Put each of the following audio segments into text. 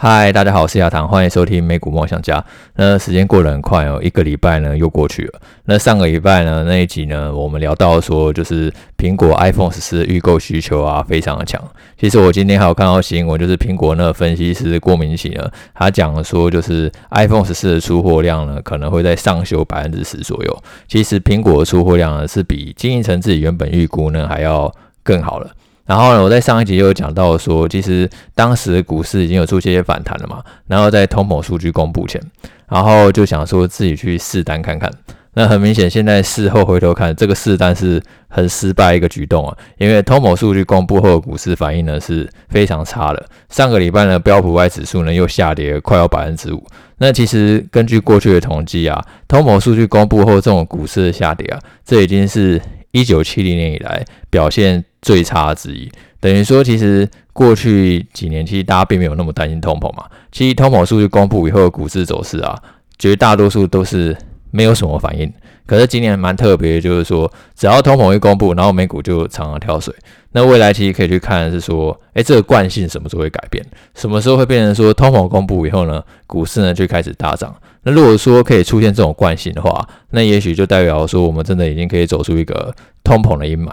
嗨，大家好，我是亚堂，欢迎收听美股梦想家。那时间过得很快哦，一个礼拜呢又过去了。那上个礼拜呢那一集呢，我们聊到说，就是苹果 iPhone 十四预购需求啊非常的强。其实我今天还有看到新闻，就是苹果那个分析师郭明錤呢，他讲说，就是 iPhone 十四的出货量呢可能会在上修百分之十左右。其实苹果的出货量呢是比经营层自己原本预估呢还要更好了。然后呢，我在上一集就有讲到说，其实当时股市已经有出现一些反弹了嘛。然后在通膨数据公布前，然后就想说自己去试单看看。那很明显，现在事后回头看，这个试单是很失败一个举动啊。因为通膨数据公布后股市反应呢是非常差的。上个礼拜呢，标普五百指数呢又下跌了快要百分之五。那其实根据过去的统计啊，通膨数据公布后这种股市的下跌啊，这已经是一九七零年以来表现最差之一，等于说，其实过去几年其实大家并没有那么担心通膨嘛。其实通膨数据公布以后股市走势啊，绝大多数都是没有什么反应。可是今年蛮特别，就是说，只要通膨一公布，然后美股就常常跳水。那未来其实可以去看是说，诶，这个惯性什么时候会改变？什么时候会变成说通膨公布以后呢，股市呢就开始大涨？那如果说可以出现这种惯性的话，那也许就代表说我们真的已经可以走出一个通膨的阴霾。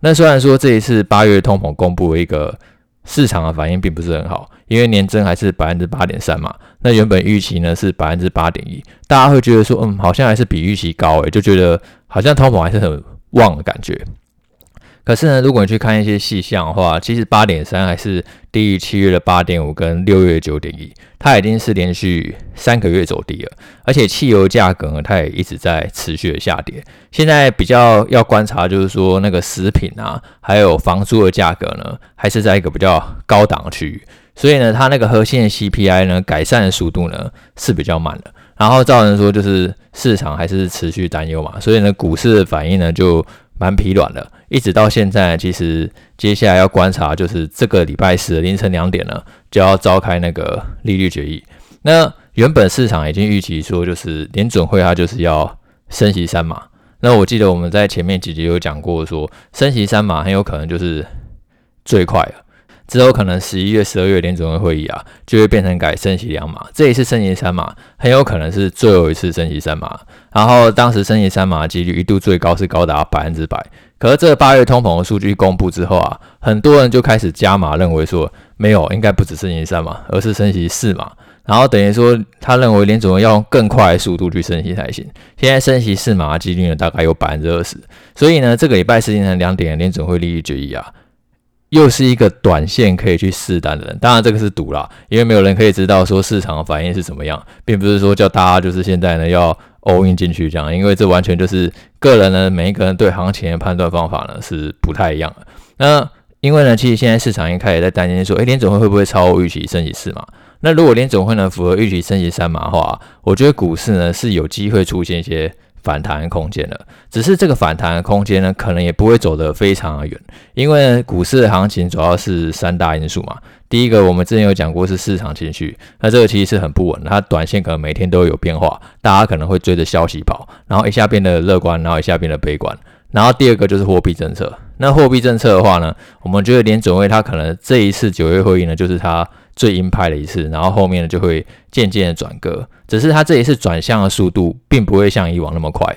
那虽然说这一次八月通膨公布的一个市场的反应并不是很好，因为年增还是百分之八点三嘛，那原本预期呢是百分之八点一，大家会觉得说，嗯，好像还是比预期高诶，就觉得好像通膨还是很旺的感觉。可是呢，如果你去看一些细项的话，其实八点三还是低于七月的八点五跟六月九点一，它已经是连续三个月走低了，而且汽油价格呢，它也一直在持续的下跌。现在比较要观察就是说，那个食品啊，还有房租的价格呢，还是在一个比较高档的区域，所以呢，它那个核心的 CPI 呢，改善的速度呢是比较慢的，然后造成说就是市场还是持续担忧嘛，所以呢，股市的反应呢就蛮疲软的。一直到现在，其实接下来要观察，就是这个礼拜四凌晨两点呢，就要召开那个利率决议。那原本市场已经预期说，就是联准会它就是要升息三码。那我记得我们在前面几集有讲过，说升息三码很有可能就是最快了。之后可能十一月、十二月联准会会议啊，就会变成改升息两码。这一次升息三码，很有可能是最后一次升息三码。然后当时升息三码的几率一度最高是高达百分之百。可是这八月通膨的数据公布之后啊，很多人就开始加码，认为说没有，应该不止升息三码，而是升息四码。然后等于说，他认为联总会要用更快的速度去升息才行。现在升息四码的几率呢，大概有百分之二十。所以呢，这个礼拜四凌晨两点联总会利率决议啊。又是一个短线可以去试单的人，当然这个是赌啦，因为没有人可以知道说市场的反应是怎么样，并不是说叫大家就是现在呢要 all in 进去这样，因为这完全就是个人呢每一个人对行情的判断方法呢是不太一样的。那因为呢，其实现在市场一开始在担心说，诶，联总会会不会超过预期升级四嘛？那如果联总会呢符合预期升级三码的话，我觉得股市呢是有机会出现一些。反弹空间了，只是这个反弹空间呢，可能也不会走得非常的远，因为股市的行情主要是三大因素嘛。第一个，我们之前有讲过是市场情绪，那这个其实是很不稳，它短线可能每天都有变化，大家可能会追着消息跑，然后一下变得乐观，然后一下变得悲观。然后第二个就是货币政策，那货币政策的话呢，我们觉得联准会它可能这一次九月会议呢，就是它。最鹰派的一次，然后后面呢就会渐渐的转鸽，只是它这一次转向的速度并不会像以往那么快，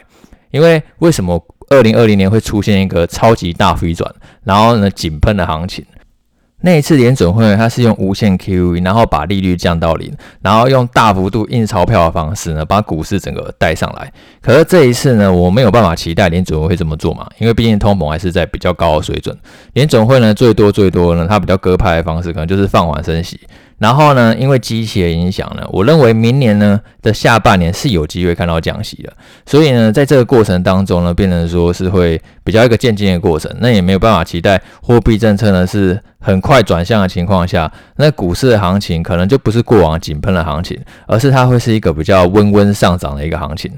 因为为什么二零二零年会出现一个超级大飞转，然后呢井喷的行情？那一次联准会它是用无限 QE，然后把利率降到零，然后用大幅度印钞票的方式呢，把股市整个带上来。可是这一次呢，我没有办法期待联准会会这么做嘛，因为毕竟通膨还是在比较高的水准。联准会呢，最多最多呢，它比较鸽派的方式，可能就是放缓升息。然后呢，因为机器的影响呢，我认为明年呢的下半年是有机会看到降息的。所以呢，在这个过程当中呢，变成说是会比较一个渐进的过程。那也没有办法期待货币政策呢是很快转向的情况下，那股市的行情可能就不是过往井喷的行情，而是它会是一个比较温温上涨的一个行情。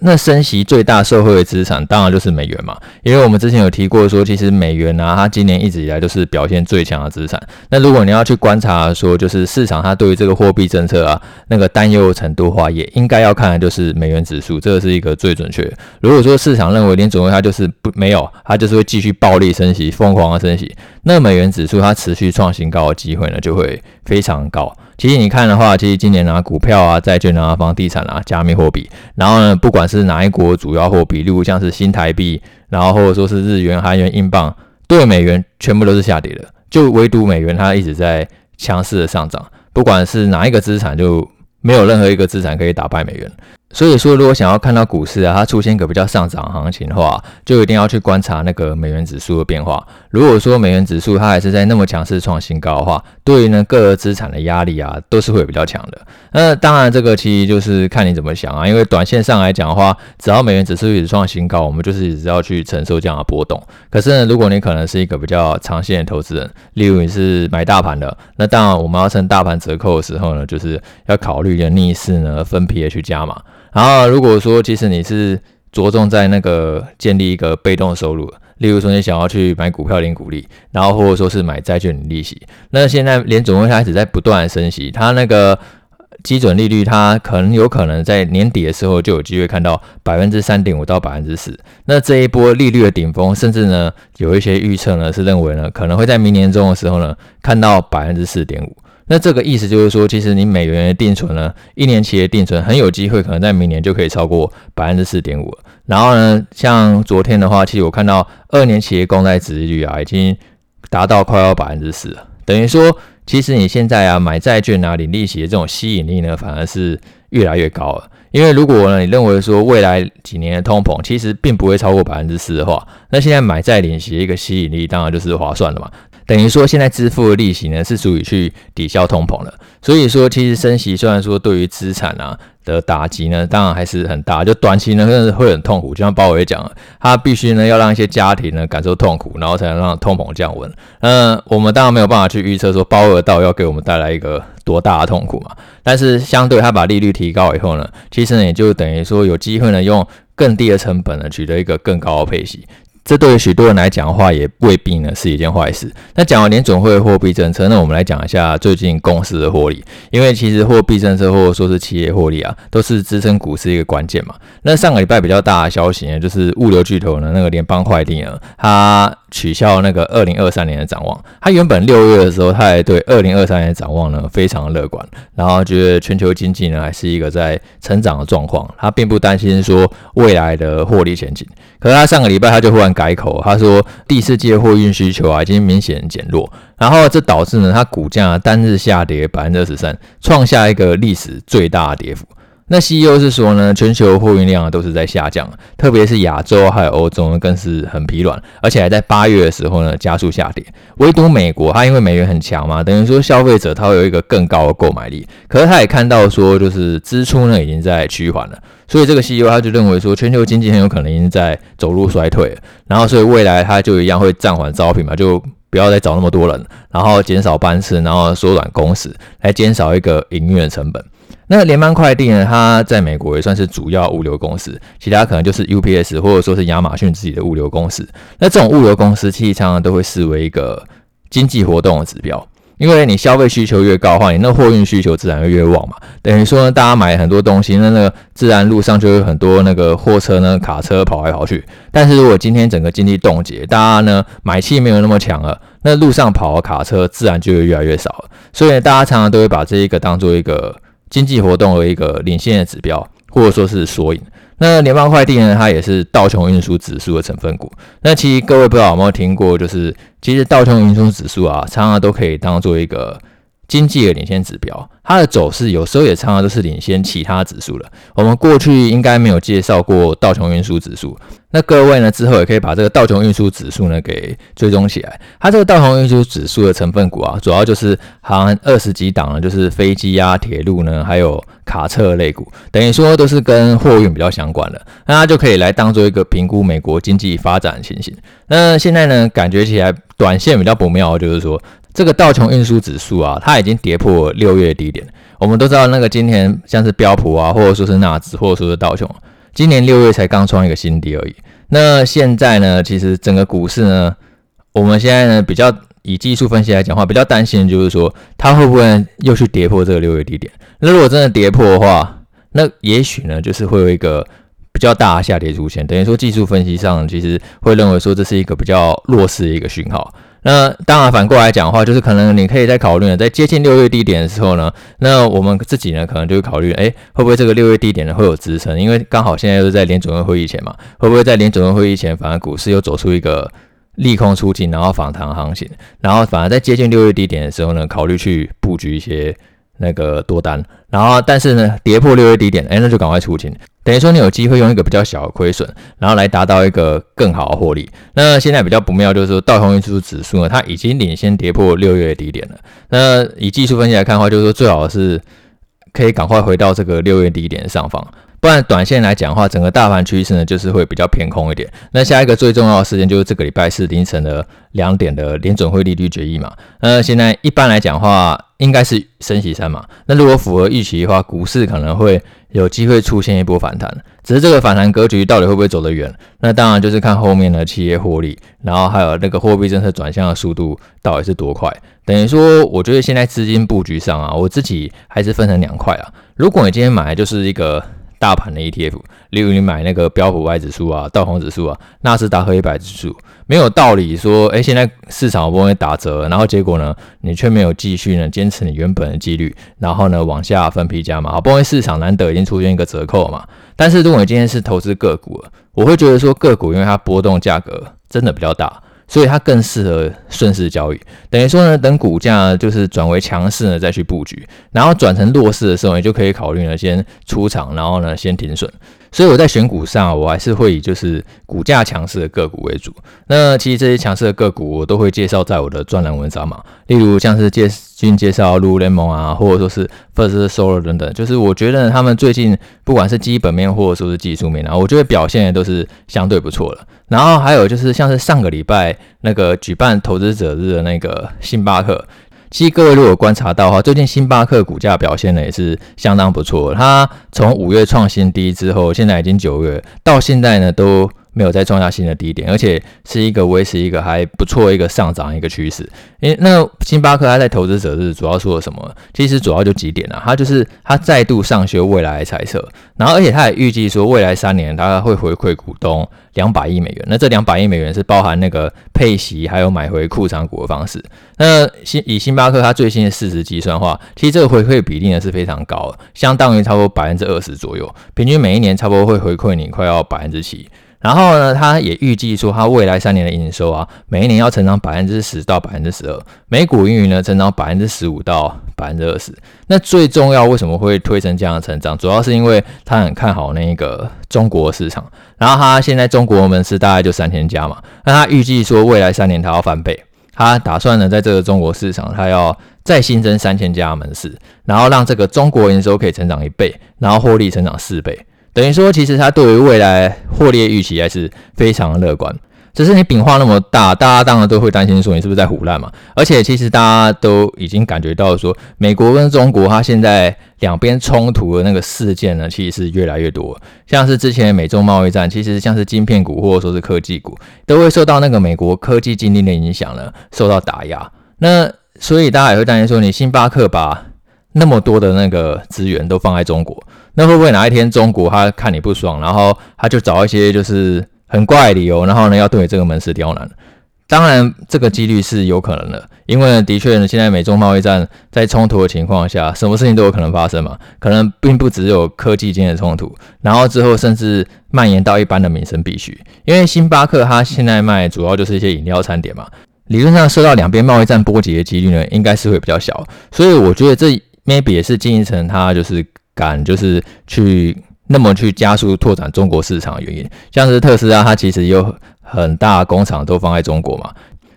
那升息最大受惠的资产当然就是美元嘛，因为我们之前有提过说，其实美元啊，它今年一直以来都是表现最强的资产。那如果你要去观察说，就是市场它对于这个货币政策啊那个担忧程度的话，也应该要看的就是美元指数，这个是一个最准确。如果说市场认为联准会它就是不没有，它就是会继续暴力升息，疯狂的升息，那美元指数它持续创新高的机会呢就会非常高。其实你看的话，其实今年啊，股票啊、债券啊、房地产啊、加密货币，然后呢，不管是哪一国主要货币，例如像是新台币，然后或者说是日元、韩元、英镑，对美元全部都是下跌的，就唯独美元它一直在强势的上涨。不管是哪一个资产，就没有任何一个资产可以打败美元。所以说，如果想要看到股市啊，它出现一个比较上涨行情的话，就一定要去观察那个美元指数的变化。如果说美元指数它还是在那么强势创新高的话，对于呢各个资产的压力啊，都是会比较强的。那当然，这个其实就是看你怎么想啊。因为短线上来讲的话，只要美元指数一直创新高，我们就是一直要去承受这样的波动。可是呢，如果你可能是一个比较长线的投资人，例如你是买大盘的，那当然我们要趁大盘折扣的时候呢，就是要考虑的逆势呢分批的去加码。然后，如果说其实你是着重在那个建立一个被动收入，例如说你想要去买股票领股利，然后或者说是买债券领利息，那现在联准会开始在不断的升息，它那个基准利率它可能有可能在年底的时候就有机会看到百分之三点五到百分之四，那这一波利率的顶峰，甚至呢有一些预测呢是认为呢可能会在明年中的时候呢看到百分之四点五。那这个意思就是说，其实你美元的定存呢，一年期的定存很有机会，可能在明年就可以超过百分之四点五。然后呢，像昨天的话，其实我看到二年期的公债殖率啊，已经达到快要百分之四。等于说，其实你现在啊买债券啊领利息的这种吸引力呢，反而是越来越高了。因为如果呢你认为说未来几年的通膨其实并不会超过百分之四的话，那现在买债领息的一个吸引力当然就是划算的嘛。等于说，现在支付的利息呢，是足以去抵消通膨的。所以说，其实升息虽然说对于资产啊的打击呢，当然还是很大。就短期呢，真的会很痛苦。就像鲍威讲，他必须呢要让一些家庭呢感受痛苦，然后才能让通膨降温。嗯，我们当然没有办法去预测说鲍尔到要给我们带来一个多大的痛苦嘛。但是相对他把利率提高以后呢，其实呢也就等于说有机会呢用更低的成本呢取得一个更高的配息。这对于许多人来讲的话，也未必呢是一件坏事。那讲完联准会货币政策，那我们来讲一下最近公司的获利。因为其实货币政策或者说是企业获利啊，都是支撑股市一个关键嘛。那上个礼拜比较大的消息呢，就是物流巨头呢那个联邦快递呢，它取消那个二零二三年的展望。它原本六月的时候，它还对二零二三年的展望呢非常乐观，然后觉得全球经济呢还是一个在成长的状况，它并不担心说未来的获利前景。可是它上个礼拜它就忽然改口，他说第四届货运需求啊已经明显减弱，然后这导致呢它股价单日下跌百分之二十三，创下一个历史最大跌幅。那 CEO 是说呢，全球货运量都是在下降，特别是亚洲还有欧洲更是很疲软，而且还在八月的时候呢加速下跌。唯独美国，它因为美元很强嘛，等于说消费者他会有一个更高的购买力。可是他也看到说，就是支出呢已经在趋缓了，所以这个 CEO 他就认为说，全球经济很有可能已经在走入衰退。然后所以未来他就一样会暂缓招聘嘛，就不要再找那么多人，然后减少班次，然后缩短工时，来减少一个营运的成本。那联邦快递呢？它在美国也算是主要物流公司，其他可能就是 UPS 或者说是亚马逊自己的物流公司。那这种物流公司，其实常常都会视为一个经济活动的指标，因为你消费需求越高的话，你那货运需求自然会越旺嘛。等于说呢，大家买很多东西，那那自然路上就有很多那个货车呢、卡车跑来跑去。但是如果今天整个经济冻结，大家呢买气没有那么强了，那路上跑的卡车自然就会越来越少了。所以大家常常都会把这一个当做一个。经济活动的一个领先的指标，或者说是缩影。那联邦快递呢，它也是道琼运输指数的成分股。那其实各位不知道有没有听过，就是其实道琼运输指数啊，常常都可以当做一个。经济的领先指标，它的走势有时候也常常都是领先其他指数的。我们过去应该没有介绍过道琼运输指数，那各位呢之后也可以把这个道琼运输指数呢给追踪起来。它这个道琼运输指数的成分股啊，主要就是含二十几档呢，就是飞机啊、铁路呢，还有卡车类股，等于说都是跟货运比较相关的，那它就可以来当做一个评估美国经济发展情形。那现在呢，感觉起来短线比较不妙，就是说。这个道琼运输指数啊，它已经跌破六月低点。我们都知道，那个今年像是标普啊，或者说是纳指，或者说是道琼，今年六月才刚创一个新低而已。那现在呢，其实整个股市呢，我们现在呢比较以技术分析来讲话，比较担心的就是说，它会不会又去跌破这个六月低点？那如果真的跌破的话，那也许呢，就是会有一个比较大的下跌出现。等于说，技术分析上其实会认为说，这是一个比较弱势的一个讯号。那当然反过来讲的话，就是可能你可以在考虑呢，在接近六月低点的时候呢，那我们自己呢可能就会考虑，哎，会不会这个六月低点呢会有支撑？因为刚好现在又是在联准会会议前嘛，会不会在联准会会议前，反而股市又走出一个利空出尽，然后反弹行情，然后反而在接近六月低点的时候呢，考虑去布局一些。那个多单，然后但是呢，跌破六月低点，哎，那就赶快出清，等于说你有机会用一个比较小的亏损，然后来达到一个更好的获利。那现在比较不妙就是说，道琼斯指数呢，它已经领先跌破六月低点了。那以技术分析来看的话，就是说最好是可以赶快回到这个六月低点上方。不然，短线来讲的话，整个大盘趋势呢，就是会比较偏空一点。那下一个最重要的事件就是这个礼拜四凌晨的两点的联准会利率决议嘛。那现在一般来讲的话，应该是升息三嘛。那如果符合预期的话，股市可能会有机会出现一波反弹。只是这个反弹格局到底会不会走得远？那当然就是看后面的企业获利，然后还有那个货币政策转向的速度到底是多快。等于说，我觉得现在资金布局上啊，我自己还是分成两块啊。如果你今天买就是一个。大盘的 ETF，例如你买那个标普五百指数啊、道琼指数啊、纳斯达克一百指数，没有道理说，哎，现在市场不会打折，然后结果呢，你却没有继续呢坚持你原本的纪律，然后呢往下分批加码，好不容易市场难得已经出现一个折扣嘛。但是如果你今天是投资个股，我会觉得说个股因为它波动价格真的比较大。所以它更适合顺势交易，等于说呢，等股价就是转为强势呢，再去布局，然后转成弱势的时候，你就可以考虑呢，先出场，然后呢，先停损。所以我在选股上，我还是会以就是股价强势的个股为主。那其实这些强势的个股，我都会介绍在我的专栏文章嘛。例如像是介最近介绍 Lululemon 啊，或者说是 First Solar 等等，就是我觉得他们最近不管是基本面或者说是技术面啊，我觉得表现都是相对不错的。然后还有就是像是上个礼拜那个举办投资者日的那个星巴克。其实各位如果观察到哈，最近星巴克股价表现呢也是相当不错。它从五月创新低之后，现在已经九月，到现在呢都没有再创下新的低点，而且是一个维持一个还不错一个上涨一个趋势。诶，那星巴克它在投资者日主要说了什么？其实主要就几点啊，它就是它再度上修未来的财测，然后而且它也预计说未来三年它会回馈股东两百亿美元。那这两百亿美元是包含那个配息还有买回库藏股的方式。那星以星巴克它最新的市值计算的话，其实这个回馈比例呢是非常高的，相当于差不多百分之二十左右，平均每一年差不多会回馈你快要百分之七。然后呢，他也预计说，他未来三年的营收啊，每一年要成长百分之十到百分之十二，每股盈余呢成长百分之十五到百分之二十。那最重要，为什么会推成这样的成长？主要是因为他很看好那个中国市场。然后他现在中国门市大概就三千家嘛，那他预计说未来三年他要翻倍，他打算呢在这个中国市场，他要再新增三千家门市，然后让这个中国营收可以成长一倍，然后获利成长四倍。等于说，其实他对于未来获利预期还是非常乐观。只是你饼画那么大，大家当然都会担心说你是不是在胡乱嘛。而且其实大家都已经感觉到说，美国跟中国它现在两边冲突的那个事件呢，其实是越来越多。像是之前美中贸易战，其实像是晶片股或者说是科技股，都会受到那个美国科技禁令的影响呢，受到打压。那所以大家也会担心说，你星巴克把那么多的那个资源都放在中国。那会不会哪一天中国他看你不爽，然后他就找一些就是很怪的理由，然后呢要对你这个门市刁难？当然，这个几率是有可能的，因为的确呢，现在美中贸易战在冲突的情况下，什么事情都有可能发生嘛。可能并不只有科技间的冲突，然后之后甚至蔓延到一般的民生必需。因为星巴克它现在卖主要就是一些饮料餐点嘛，理论上受到两边贸易战波及的几率呢，应该是会比较小。所以我觉得这 maybe 也是经营层它就是。敢就是去那么去加速拓展中国市场的原因，像是特斯拉，它其实有很大工厂都放在中国嘛。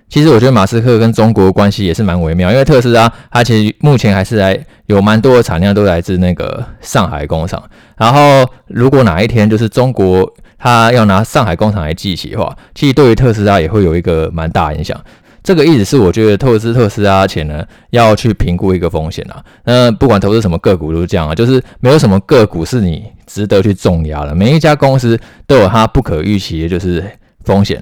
其实我觉得马斯克跟中国关系也是蛮微妙，因为特斯拉它其实目前还是来有蛮多的产量都来自那个上海工厂。然后如果哪一天就是中国它要拿上海工厂来计息的话，其实对于特斯拉也会有一个蛮大影响。这个意思是，我觉得投资特斯拉前呢，要去评估一个风险啊。那不管投资什么个股都是这样啊，就是没有什么个股是你值得去重压的。每一家公司都有它不可预期的，就是风险。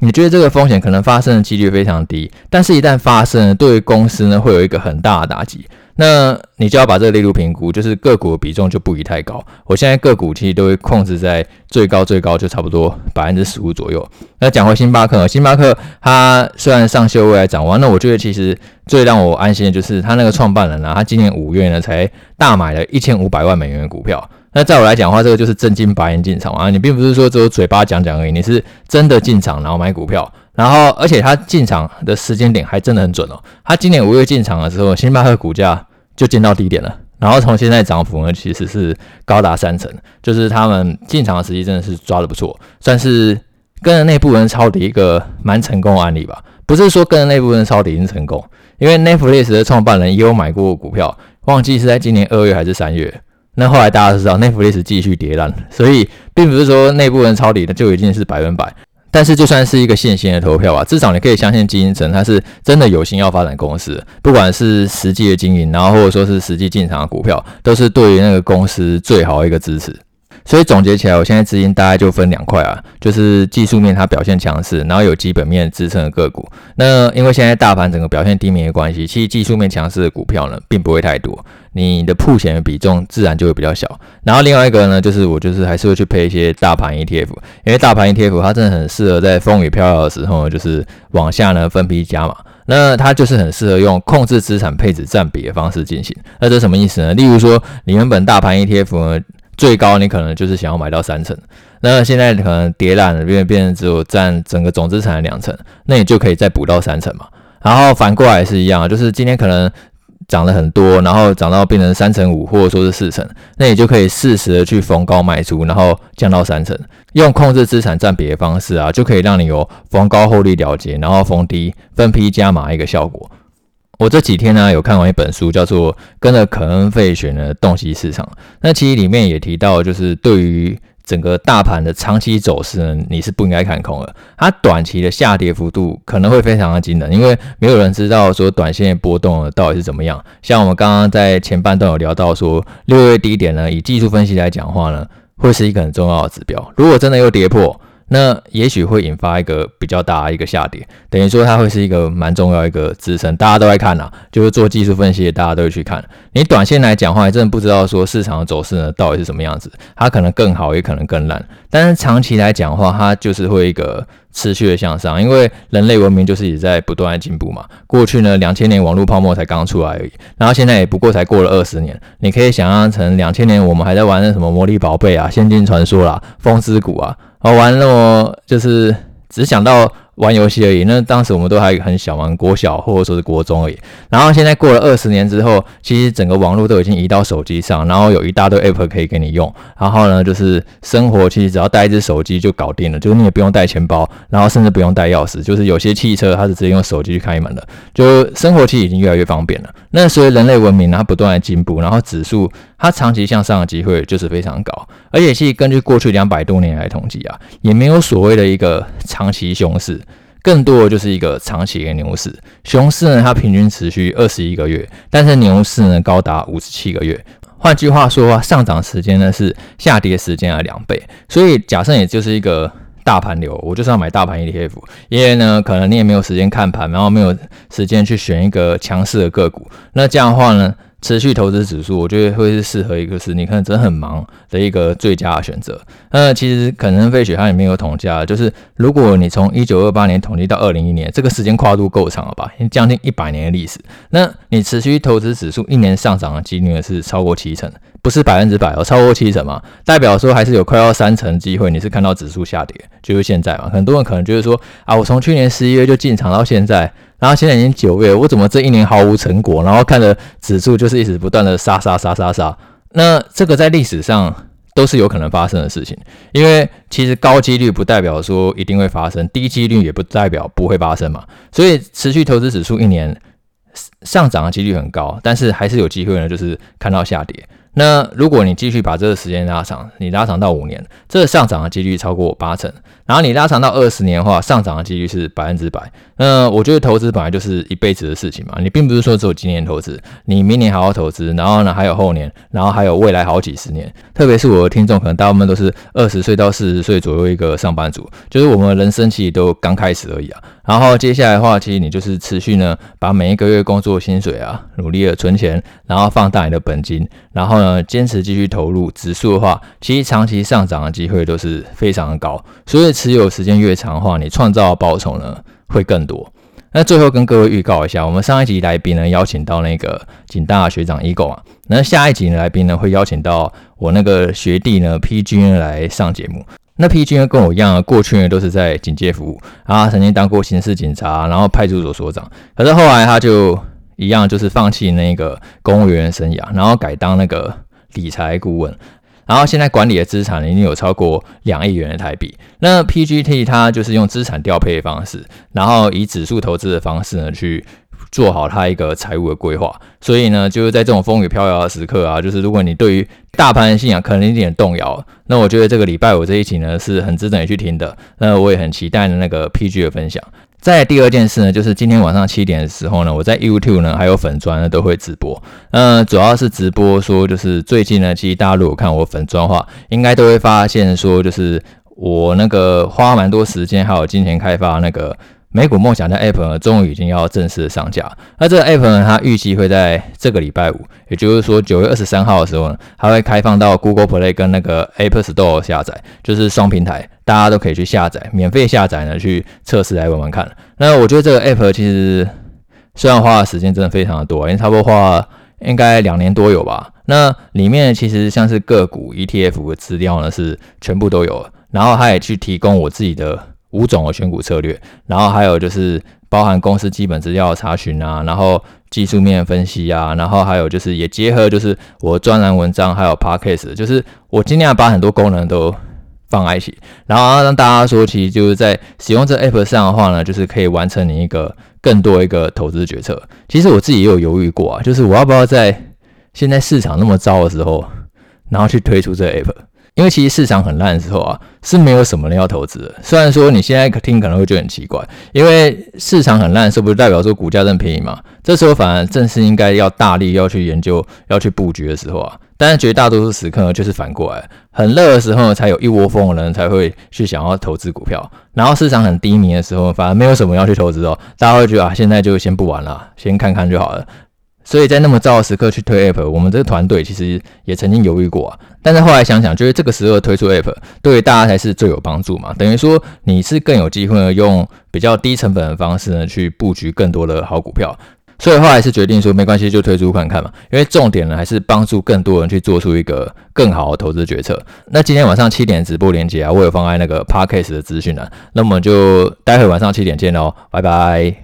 你觉得这个风险可能发生的几率非常低，但是一旦发生，对于公司呢会有一个很大的打击。那你就要把这个列入评估，就是个股的比重就不宜太高。我现在个股其实都会控制在最高最高就差不多百分之十五左右。那讲回星巴克，星巴克它虽然上修未来展望，那我觉得其实最让我安心的就是他那个创办人啊，他今年五月呢才大买了一千五百万美元的股票。那在我来讲的话，这个就是真金白银进场啊，你并不是说只有嘴巴讲讲而已，你是真的进场然后买股票，然后而且他进场的时间点还真的很准哦。他今年五月进场的时候，星巴克股价。就见到低点了，然后从现在涨幅呢，其实是高达三成，就是他们进场的时机真的是抓得不错，算是跟着内部人抄底一个蛮成功的案例吧。不是说跟着内部人抄底已经成功，因为 Netflix 的创办人也有买过股票，忘记是在今年二月还是三月。那后来大家都知道内弗利斯继续跌烂，所以并不是说内部人抄底的就已经是百分百。但是就算是一个现行的投票啊，至少你可以相信基金层他是真的有心要发展公司，不管是实际的经营，然后或者说是实际进场的股票，都是对于那个公司最好的一个支持。所以总结起来，我现在资金大概就分两块啊，就是技术面它表现强势，然后有基本面支撑的个股。那因为现在大盘整个表现低迷的关系，其实技术面强势的股票呢，并不会太多，你的铺钱的比重自然就会比较小。然后另外一个呢，就是我就是还是会去配一些大盘 ETF，因为大盘 ETF 它真的很适合在风雨飘摇的时候，就是往下呢分批加码。那它就是很适合用控制资产配置占比的方式进行。那这什么意思呢？例如说，你原本大盘 ETF 呢，最高你可能就是想要买到三成，那现在可能跌烂了，变变成只有占整个总资产的两成，那你就可以再补到三成嘛。然后反过来是一样，就是今天可能涨了很多，然后涨到变成三成五或者说是四成，那你就可以适时的去逢高卖出，然后降到三成，用控制资产占比的方式啊，就可以让你有逢高获利了结，然后逢低分批加码一个效果。我这几天呢有看完一本书，叫做《跟着肯恩·费雪的洞悉市场》。那其实里面也提到，就是对于整个大盘的长期走势呢，你是不应该看空的。它短期的下跌幅度可能会非常的惊人，因为没有人知道说短线波动到底是怎么样。像我们刚刚在前半段有聊到说，六月低点呢，以技术分析来讲话呢，会是一个很重要的指标。如果真的又跌破，那也许会引发一个比较大的一个下跌，等于说它会是一个蛮重要一个支撑，大家都在看呐，就是做技术分析的大家都会去看。你短线来讲话，还真的不知道说市场的走势呢到底是什么样子，它可能更好，也可能更烂。但是长期来讲话，它就是会一个持续的向上，因为人类文明就是也在不断的进步嘛。过去呢，两千年网络泡沫才刚出来而已，然后现在也不过才过了二十年。你可以想象成两千年我们还在玩那什么魔力宝贝啊、仙境传说啦、风之谷啊。好玩那么就是只想到玩游戏而已，那当时我们都还很小嘛，国小或者说是国中而已。然后现在过了二十年之后，其实整个网络都已经移到手机上，然后有一大堆 app 可以给你用。然后呢，就是生活其实只要带一只手机就搞定了，就是你也不用带钱包，然后甚至不用带钥匙，就是有些汽车它是直接用手机去开门的，就生活其实已经越来越方便了。那随着人类文明它不断的进步，然后指数它长期向上的机会就是非常高。而且其实根据过去两百多年来统计啊，也没有所谓的一个长期熊市。更多的就是一个长期的牛市，熊市呢，它平均持续二十一个月，但是牛市呢，高达五十七个月。换句话说，上涨时间呢是下跌时间的两倍。所以假设也就是一个大盘流，我就是要买大盘 ETF，因为呢，可能你也没有时间看盘，然后没有时间去选一个强势的个股，那这样的话呢，持续投资指数，我觉得会是适合一个是你可能真的很忙的一个最佳选择。那其实可能费雪他里面有统计啊，就是如果你从一九二八年统计到二零一年，这个时间跨度够长了吧？将近一百年的历史，那你持续投资指数一年上涨的几率是超过七成，不是百分之百哦，超过七成嘛，代表说还是有快要三成机会你是看到指数下跌，就是现在嘛。很多人可能就是说啊，我从去年十一月就进场到现在。然后现在已经九月，我怎么这一年毫无成果？然后看着指数就是一直不断的杀杀杀杀杀，那这个在历史上都是有可能发生的事情，因为其实高几率不代表说一定会发生，低几率也不代表不会发生嘛。所以持续投资指数一年上涨的几率很高，但是还是有机会呢，就是看到下跌。那如果你继续把这个时间拉长，你拉长到五年，这个上涨的几率超过八成。然后你拉长到二十年的话，上涨的几率是百分之百。那我觉得投资本来就是一辈子的事情嘛，你并不是说只有今年投资，你明年好好投资，然后呢还有后年，然后还有未来好几十年。特别是我的听众，可能大部分都是二十岁到四十岁左右一个上班族，就是我们人生其实都刚开始而已啊。然后接下来的话，其实你就是持续呢，把每一个月工作薪水啊，努力的存钱，然后放大你的本金，然后呢，坚持继续投入指数的话，其实长期上涨的机会都是非常的高。所以持有时间越长的话，你创造的报酬呢会更多。那最后跟各位预告一下，我们上一集来宾呢邀请到那个景大学长 Eagle 啊，那下一集的来宾呢会邀请到我那个学弟呢 PG 呢来上节目。那 PG 呢跟我一样，过去呢都是在警界服务，啊曾经当过刑事警察，然后派出所所长。可是后来他就一样，就是放弃那个公务员生涯，然后改当那个理财顾问。然后现在管理的资产已经有超过两亿元的台币。那 PGT 它就是用资产调配的方式，然后以指数投资的方式呢去。做好他一个财务的规划，所以呢，就是在这种风雨飘摇的时刻啊，就是如果你对于大盘的信仰可能有点动摇，那我觉得这个礼拜五这一集呢是很值得你去听的。那我也很期待那个 PG 的分享。再第二件事呢，就是今天晚上七点的时候呢，我在 YouTube 呢还有粉砖呢都会直播。嗯，主要是直播说，就是最近呢，其实大家如果看我粉砖的话，应该都会发现说，就是我那个花蛮多时间还有金钱开发那个。美股梦想家 App 呢，终于已经要正式上架。那这个 App 呢，它预计会在这个礼拜五，也就是说九月二十三号的时候呢，它会开放到 Google Play 跟那个 App Store 下载，就是双平台，大家都可以去下载，免费下载呢，去测试来玩玩看。那我觉得这个 App 其实虽然花的时间真的非常的多，因为差不多花应该两年多有吧。那里面其实像是个股 ETF 的资料呢，是全部都有，然后它也去提供我自己的。五种的选股策略，然后还有就是包含公司基本资料查询啊，然后技术面分析啊，然后还有就是也结合就是我专栏文章还有 podcast，就是我尽量把很多功能都放在一起，然后让大家说，其实就是在使用这 app 上的话呢，就是可以完成你一个更多一个投资决策。其实我自己也有犹豫过啊，就是我要不要在现在市场那么糟的时候，然后去推出这 app。因为其实市场很烂的时候啊，是没有什么人要投资的。虽然说你现在听可能会觉得很奇怪，因为市场很烂，是不是代表说股价真便宜嘛？这时候反而正是应该要大力要去研究、要去布局的时候啊。但是绝大多数时刻，就是反过来，很热的时候，才有一窝蜂的人才会去想要投资股票。然后市场很低迷的时候，反而没有什么要去投资哦。大家会觉得啊，现在就先不玩了，先看看就好了。所以在那么糟的时刻去推 App，我们这个团队其实也曾经犹豫过啊。但是后来想想，就是这个时候推出 App，对大家才是最有帮助嘛。等于说你是更有机会呢，用比较低成本的方式呢，去布局更多的好股票。所以后来是决定说，没关系，就推出看看嘛。因为重点呢，还是帮助更多人去做出一个更好的投资决策。那今天晚上七点直播连接啊，我有放在那个 Podcast 的资讯栏。那么就待会晚上七点见喽，拜拜。